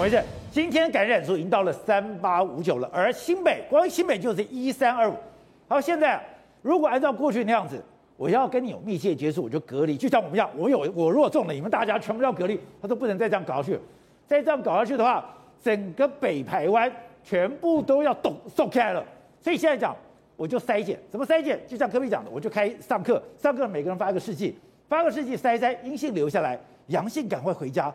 回事？今天感染数已经到了三八五九了，而新北光新北就是一三二五。好，现在如果按照过去那样子，我要跟你有密切接触，我就隔离，就像我们一样，我有我若中了，你们大家全部要隔离，他说不能再这样搞下去，再这样搞下去的话，整个北台湾全部都要动松开了。所以现在讲，我就筛检，怎么筛检？就像科比讲的，我就开上课，上课每个人发一个试剂，发个试剂筛筛，阴性留下来，阳性赶快回家。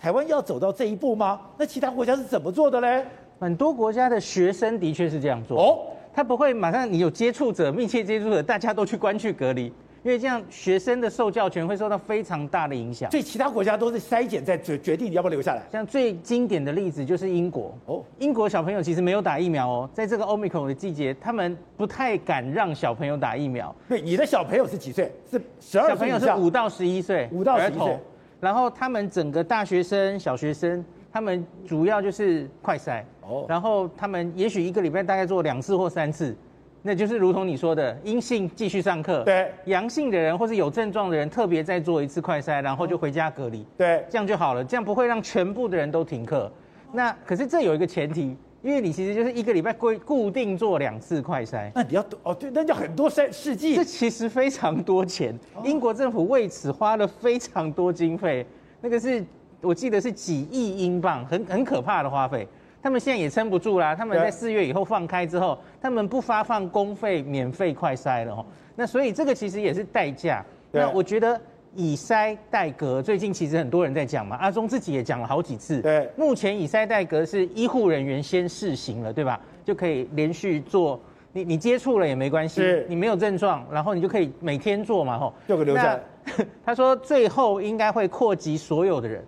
台湾要走到这一步吗？那其他国家是怎么做的嘞？很多国家的学生的确是这样做哦。他不会马上，你有接触者、密切接触者，大家都去关去隔离，因为这样学生的受教权会受到非常大的影响。所以其他国家都是筛检再决决定你要不要留下来。像最经典的例子就是英国哦，英国小朋友其实没有打疫苗哦，在这个 Omicron 的季节，他们不太敢让小朋友打疫苗。对，你的小朋友是几岁？是十二岁？小朋友是五到十一岁，五到十一岁。然后他们整个大学生、小学生，他们主要就是快筛。哦，然后他们也许一个礼拜大概做两次或三次。那就是如同你说的，阴性继续上课，对，阳性的人或是有症状的人，特别再做一次快筛，然后就回家隔离，对，这样就好了，这样不会让全部的人都停课。那可是这有一个前提，因为你其实就是一个礼拜规固定做两次快筛，那你要哦，对，那叫很多筛试剂，这其实非常多钱，英国政府为此花了非常多经费，那个是我记得是几亿英镑，很很可怕的花费。他们现在也撑不住啦，他们在四月以后放开之后，他们不发放公费免费快筛了哦。那所以这个其实也是代价。那我觉得以筛代隔，最近其实很多人在讲嘛，阿中自己也讲了好几次。对，目前以筛代隔是医护人员先试行了，对吧？就可以连续做，你你接触了也没关系，你没有症状，然后你就可以每天做嘛，吼，就可以留下来。他说最后应该会扩及所有的人，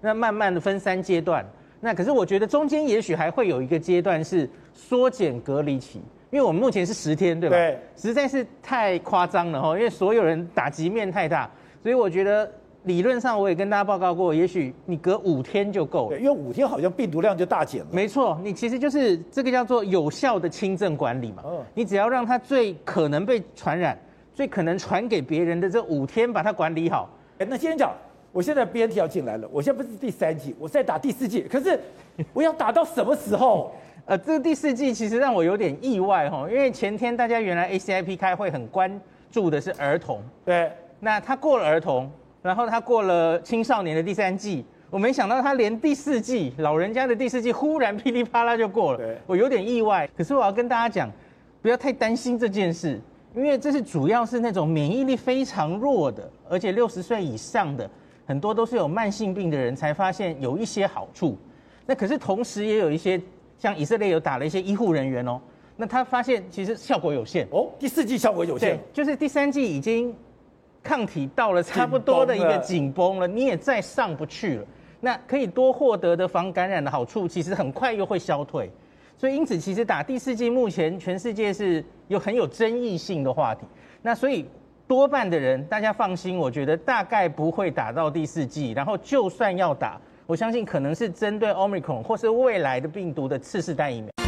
那慢慢的分三阶段。那可是我觉得中间也许还会有一个阶段是缩减隔离期，因为我们目前是十天，对吧？对，实在是太夸张了哈，因为所有人打击面太大，所以我觉得理论上我也跟大家报告过，也许你隔五天就够了，因为五天好像病毒量就大减了。没错，你其实就是这个叫做有效的轻症管理嘛。你只要让它最可能被传染、最可能传给别人的这五天把它管理好。哎，那今天讲。我现在 BNT 要进来了，我现在不是第三季，我在打第四季，可是我要打到什么时候？呃，这个第四季其实让我有点意外哈，因为前天大家原来 ACIP 开会很关注的是儿童，对，那他过了儿童，然后他过了青少年的第三季，我没想到他连第四季老人家的第四季忽然噼里啪啦就过了，我有点意外。可是我要跟大家讲，不要太担心这件事，因为这是主要是那种免疫力非常弱的，而且六十岁以上的。很多都是有慢性病的人才发现有一些好处，那可是同时也有一些像以色列有打了一些医护人员哦，那他发现其实效果有限哦，第四季效果有限，就是第三季已经抗体到了差不多的一个紧绷了，你也再上不去了，那可以多获得的防感染的好处，其实很快又会消退，所以因此其实打第四剂目前全世界是有很有争议性的话题，那所以。多半的人，大家放心，我觉得大概不会打到第四剂。然后就算要打，我相信可能是针对 Omicron 或是未来的病毒的次世代疫苗。